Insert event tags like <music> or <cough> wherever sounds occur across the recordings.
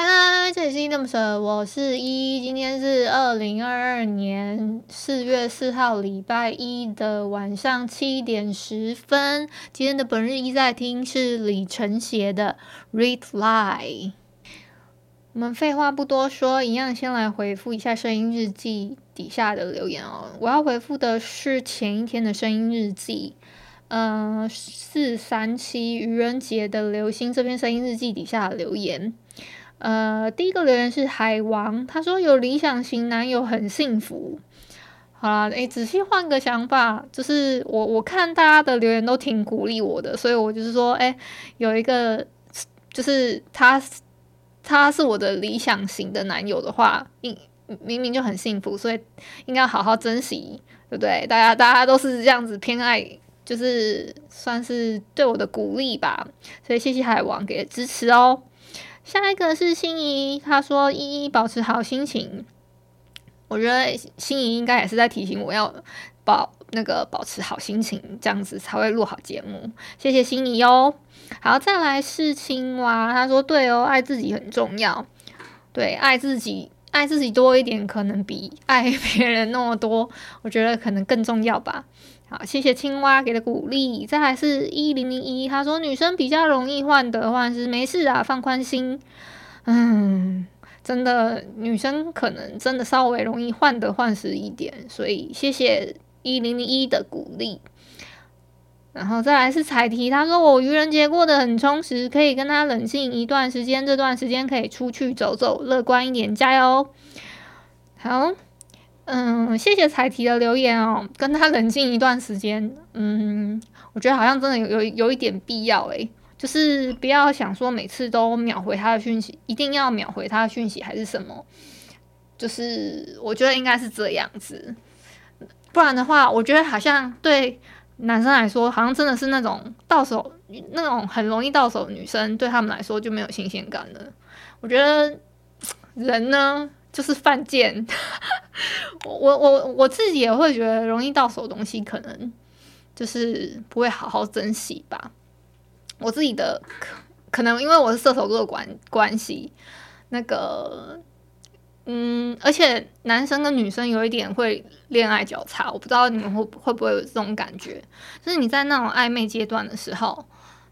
嗨，这里是依依恋不舍，我是依依。今天是二零二二年四月四号礼拜一的晚上七点十分。今天的本日一在听是李承协的《Red Line》。我们废话不多说，一样先来回复一下声音日记底下的留言哦。我要回复的是前一天的声音日记，呃，四三七愚人节的流星这篇声音日记底下的留言。呃，第一个留言是海王，他说有理想型男友很幸福。好啦，诶，仔细换个想法，就是我我看大家的留言都挺鼓励我的，所以我就是说，诶，有一个就是他他是我的理想型的男友的话，明明明就很幸福，所以应该好好珍惜，对不对？大家大家都是这样子偏爱，就是算是对我的鼓励吧，所以谢谢海王给的支持哦。下一个是心仪，他说：“依依保持好心情。”我觉得心仪应该也是在提醒我要保那个保持好心情，这样子才会录好节目。谢谢心仪哟。好，再来是青蛙，他说：“对哦，爱自己很重要。对，爱自己，爱自己多一点，可能比爱别人那么多，我觉得可能更重要吧。”好，谢谢青蛙给的鼓励。再来是一零零一，他说女生比较容易患得患失，没事啊，放宽心。嗯，真的，女生可能真的稍微容易患得患失一点，所以谢谢一零零一的鼓励。然后再来是彩提，他说我愚人节过得很充实，可以跟他冷静一段时间，这段时间可以出去走走，乐观一点，加油。好。嗯，谢谢彩提的留言哦，跟他冷静一段时间。嗯，我觉得好像真的有有有一点必要诶，就是不要想说每次都秒回他的讯息，一定要秒回他的讯息还是什么？就是我觉得应该是这样子，不然的话，我觉得好像对男生来说，好像真的是那种到手那种很容易到手女生，对他们来说就没有新鲜感了。我觉得人呢。就是犯贱，<laughs> 我我我我自己也会觉得容易到手东西，可能就是不会好好珍惜吧。我自己的可可能因为我是射手座的关关系，那个嗯，而且男生跟女生有一点会恋爱交叉，我不知道你们会会不会有这种感觉，就是你在那种暧昧阶段的时候，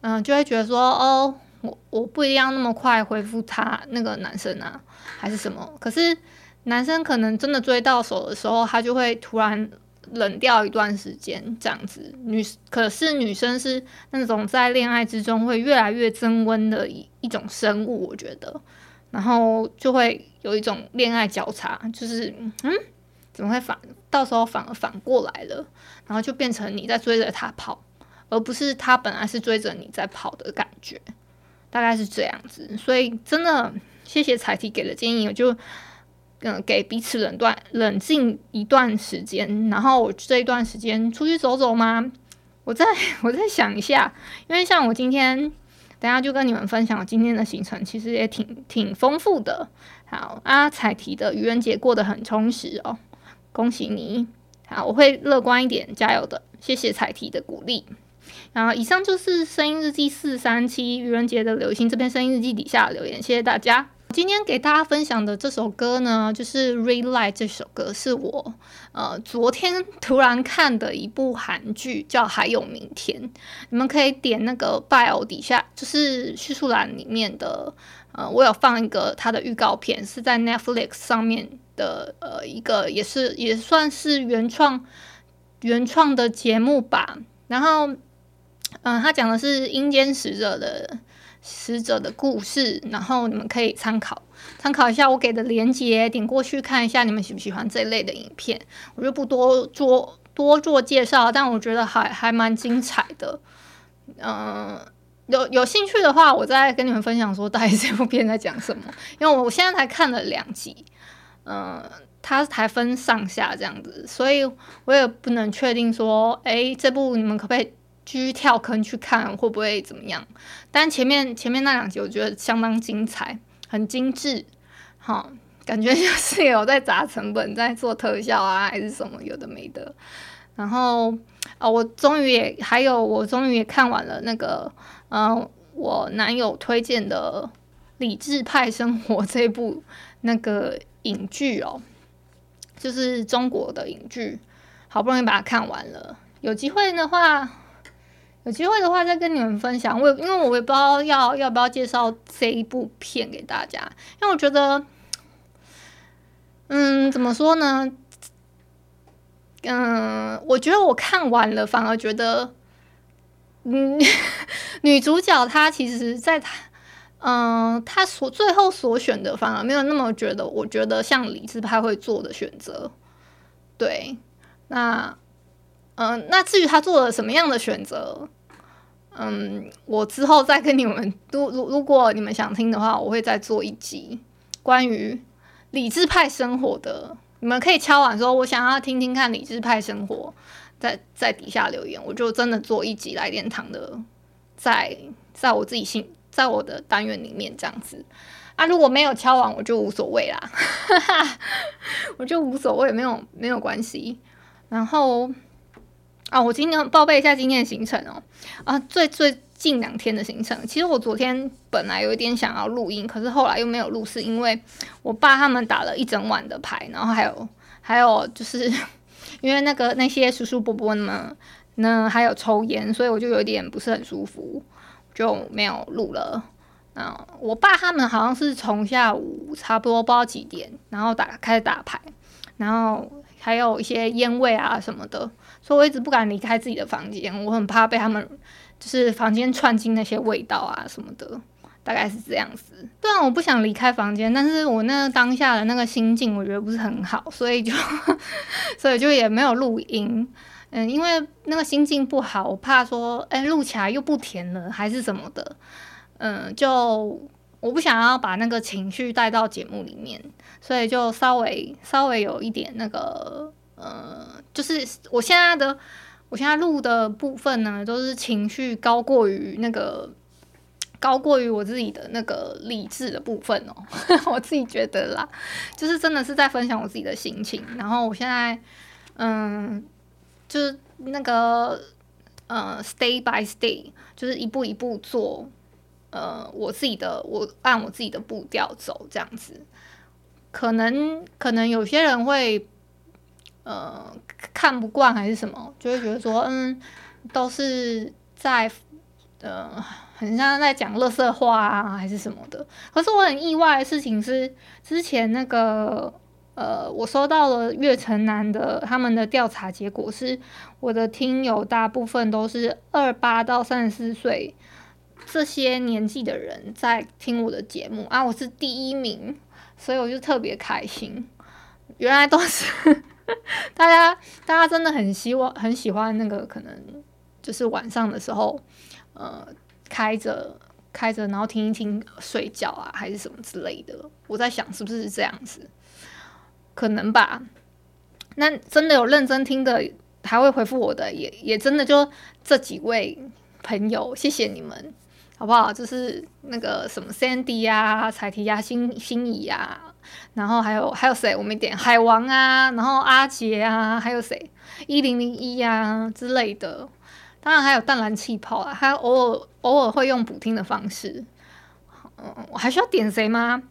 嗯，就会觉得说哦。我我不一样那么快回复他那个男生啊，还是什么？可是男生可能真的追到手的时候，他就会突然冷掉一段时间，这样子。女可是女生是那种在恋爱之中会越来越增温的一一种生物，我觉得。然后就会有一种恋爱交叉，就是嗯，怎么会反到时候反而反过来了？然后就变成你在追着他跑，而不是他本来是追着你在跑的感觉。大概是这样子，所以真的谢谢彩提给的建议，我就嗯给彼此冷断冷静一段时间，然后我这一段时间出去走走吗？我再 <laughs> 我再想一下，因为像我今天等下就跟你们分享我今天的行程，其实也挺挺丰富的。好啊，彩提的愚人节过得很充实哦，恭喜你！好，我会乐观一点，加油的，谢谢彩提的鼓励。然后以上就是声音日记四三七愚人节的流星这篇声音日记底下的留言，谢谢大家。今天给大家分享的这首歌呢，就是《Red Light》这首歌，是我呃昨天突然看的一部韩剧，叫《还有明天》。你们可以点那个 bio 底下，就是叙述栏里面的呃，我有放一个它的预告片，是在 Netflix 上面的呃一个，也是也算是原创原创的节目吧。然后。嗯，他讲的是阴间使者的使者的故事，然后你们可以参考参考一下我给的连接，点过去看一下你们喜不喜欢这一类的影片。我就不多做多做介绍，但我觉得还还蛮精彩的。嗯，有有兴趣的话，我再跟你们分享说到底这部片在讲什么。因为我现在才看了两集，嗯，它才分上下这样子，所以我也不能确定说，哎，这部你们可不可以继续跳坑去看，会不会怎么样？但前面前面那两集我觉得相当精彩，很精致，好，感觉就是有在砸成本，在做特效啊，还是什么有的没的。然后啊，我终于也还有，我终于也看完了那个，嗯、我男友推荐的《理智派生活》这部那个影剧哦，就是中国的影剧，好不容易把它看完了。有机会的话，有机会的话再跟你们分享。我因为我也不知道要要不要介绍这一部片给大家，因为我觉得，嗯，怎么说呢？嗯，我觉得我看完了，反而觉得，嗯，<laughs> 女主角她其实，在她，嗯，她所最后所选的，反而没有那么觉得，我觉得像理智派会做的选择。对，那，嗯，那至于她做了什么样的选择，嗯，我之后再跟你们，如如如果你们想听的话，我会再做一集关于理智派生活的。你们可以敲碗说，我想要听听看理智派生活，在在底下留言，我就真的做一集来点糖的，在在我自己心，在我的单元里面这样子啊。如果没有敲碗，我就无所谓啦，<laughs> 我就无所谓，没有没有关系。然后啊，我今天报备一下今天的行程哦，啊，最最。近两天的行程，其实我昨天本来有一点想要录音，可是后来又没有录，是因为我爸他们打了一整晚的牌，然后还有 <laughs> 还有就是 <laughs> 因为那个那些叔叔伯伯们呢还有抽烟，所以我就有点不是很舒服，就没有录了。啊，我爸他们好像是从下午差不多不知道几点，然后打开始打牌，然后还有一些烟味啊什么的，所以我一直不敢离开自己的房间，我很怕被他们。就是房间串进那些味道啊什么的，大概是这样子。虽然我不想离开房间，但是我那当下的那个心境，我觉得不是很好，所以就 <laughs> 所以就也没有录音。嗯，因为那个心境不好，我怕说，哎，录起来又不甜了，还是什么的。嗯，就我不想要把那个情绪带到节目里面，所以就稍微稍微有一点那个，呃，就是我现在的。我现在录的部分呢，都是情绪高过于那个，高过于我自己的那个理智的部分哦。<laughs> 我自己觉得啦，就是真的是在分享我自己的心情。然后我现在，嗯，就是那个，呃，stay by stay，就是一步一步做，呃，我自己的，我按我自己的步调走这样子。可能，可能有些人会。呃，看不惯还是什么，就会觉得说，嗯，都是在，呃，很像在讲垃圾话啊，还是什么的。可是我很意外的事情是，之前那个，呃，我收到了月城南的他们的调查结果是，我的听友大部分都是二八到三十四岁这些年纪的人在听我的节目啊，我是第一名，所以我就特别开心。原来都是。<laughs> 大家，大家真的很希望、很喜欢那个，可能就是晚上的时候，呃，开着、开着，然后听一听睡觉啊，还是什么之类的。我在想，是不是这样子？可能吧。那真的有认真听的，还会回复我的，也也真的就这几位朋友，谢谢你们，好不好？就是那个什么 Sandy 呀、彩提呀、心心仪呀。然后还有还有谁？我没点海王啊，然后阿杰啊，还有谁？一零零一啊之类的。当然还有淡蓝气泡啊，还有偶尔偶尔会用补听的方式。嗯，我还需要点谁吗？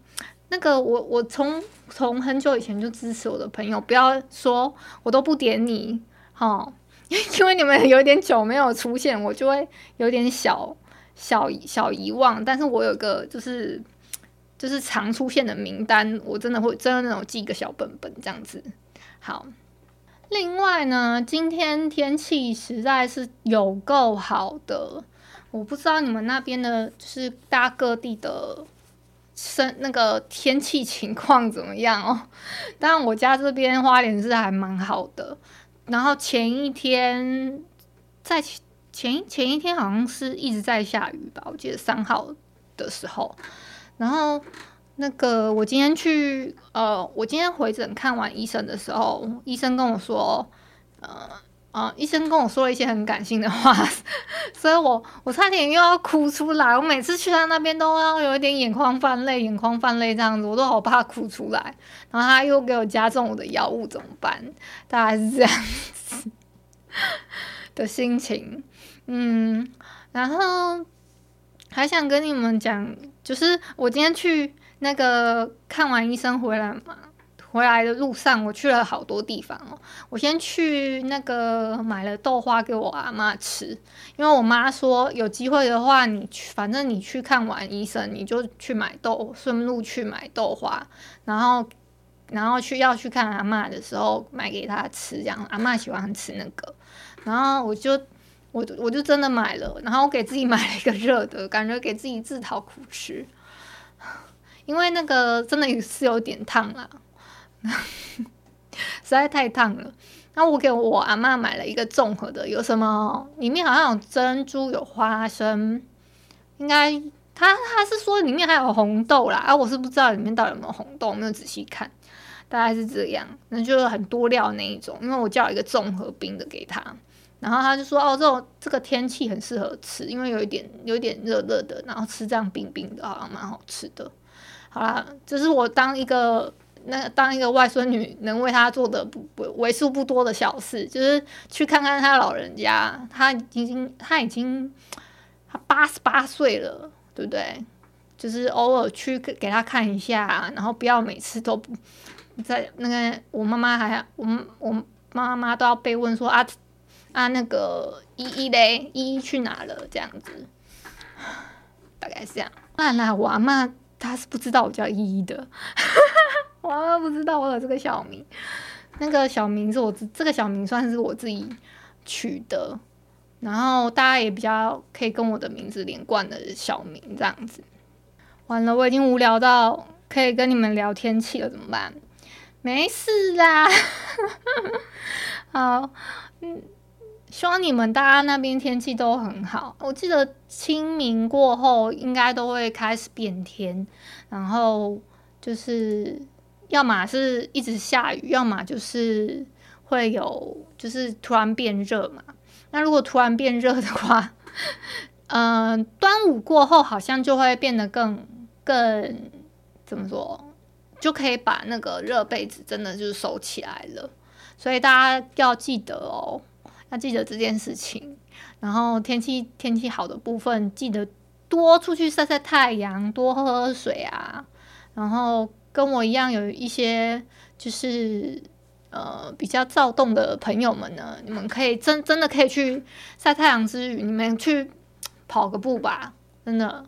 那个我我从从很久以前就支持我的朋友，不要说我都不点你，哈，<laughs> 因为你们有点久没有出现，我就会有点小小小遗忘。但是我有个就是。就是常出现的名单，我真的会真的那种记一个小本本这样子。好，另外呢，今天天气实在是有够好的，我不知道你们那边的，就是大各地的生那个天气情况怎么样哦。当然我家这边花莲是还蛮好的。然后前一天在前前一天好像是一直在下雨吧，我记得三号的时候。然后那个我今天去呃，我今天回诊看完医生的时候，医生跟我说，呃。啊、嗯！医生跟我说了一些很感性的话，<laughs> 所以我我差点又要哭出来。我每次去他那边都要有一点眼眶泛泪，眼眶泛泪这样子，我都好怕哭出来。然后他又给我加重我的药物，怎么办？大概是这样子的心情。嗯，然后还想跟你们讲，就是我今天去那个看完医生回来嘛。回来的路上，我去了好多地方哦。我先去那个买了豆花给我阿妈吃，因为我妈说有机会的话，你去，反正你去看完医生，你就去买豆，顺路去买豆花，然后然后去要去看阿妈的时候买给她吃，这样阿妈喜欢吃那个。然后我就我我就真的买了，然后我给自己买了一个热的，感觉给自己自讨苦吃，因为那个真的是有点烫啦。<laughs> 实在太烫了，那我给我阿嬷买了一个综合的，有什么？里面好像有珍珠，有花生，应该他他是说里面还有红豆啦，啊，我是不知道里面到底有没有红豆，没有仔细看，大概是这样，那就是很多料那一种，因为我叫一个综合冰的给他，然后他就说哦，这种这个天气很适合吃，因为有一点有一点热热的，然后吃这样冰冰的，好像蛮好吃的。好啦，这是我当一个。那当一个外孙女能为他做的不不为数不多的小事，就是去看看他老人家，他已经他已经他八十八岁了，对不对？就是偶尔去给他看一下，然后不要每次都在那个我妈妈还我我妈妈都要被问说啊啊那个依依嘞，依依去哪了这样子，大概是这样。那那我阿嬷她是不知道我叫依依的。<laughs> 我阿妈不知道我有这个小名，那个小名是我自这个小名算是我自己取的，然后大家也比较可以跟我的名字连贯的小名这样子。完了，我已经无聊到可以跟你们聊天气了，怎么办？没事啦，<laughs> 好，嗯，希望你们大家那边天气都很好。我记得清明过后应该都会开始变天，然后就是。要么是一直下雨，要么就是会有，就是突然变热嘛。那如果突然变热的话，嗯、<laughs> 端午过后好像就会变得更更怎么说，就可以把那个热被子真的就是收起来了。所以大家要记得哦，要记得这件事情。然后天气天气好的部分，记得多出去晒晒太阳，多喝喝水啊，然后。跟我一样有一些就是呃比较躁动的朋友们呢，你们可以真真的可以去晒太阳之余，你们去跑个步吧，真的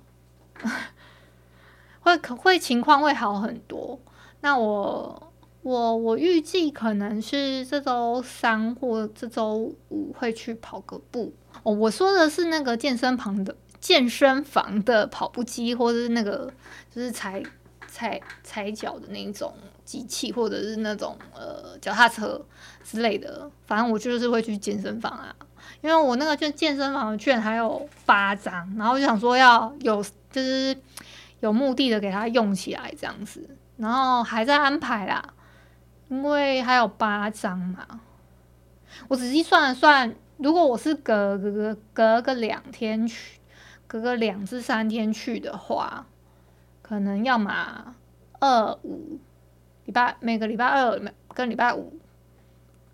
<laughs> 会会情况会好很多。那我我我预计可能是这周三或这周五会去跑个步哦。我说的是那个健身房的健身房的跑步机，或者是那个就是踩。踩踩脚的那种机器，或者是那种呃脚踏车之类的，反正我就是会去健身房啊，因为我那个就健身房的券还有八张，然后就想说要有就是有目的的给它用起来这样子，然后还在安排啦，因为还有八张嘛，我仔细算了算，如果我是隔隔隔隔个两天去，隔个两至三天去的话。可能要嘛二五礼拜，每个礼拜二跟礼拜五，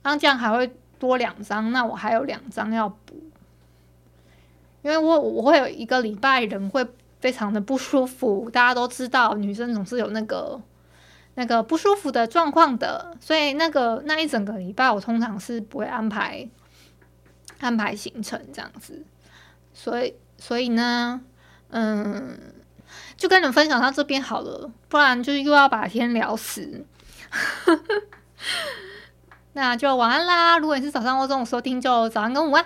那这样还会多两张，那我还有两张要补，因为我我会有一个礼拜人会非常的不舒服，大家都知道女生总是有那个那个不舒服的状况的，所以那个那一整个礼拜我通常是不会安排安排行程这样子，所以所以呢，嗯。就跟你们分享到这边好了，不然就是又要把天聊死。<laughs> 那就晚安啦！如果你是早上或中午收听，就早安跟午安。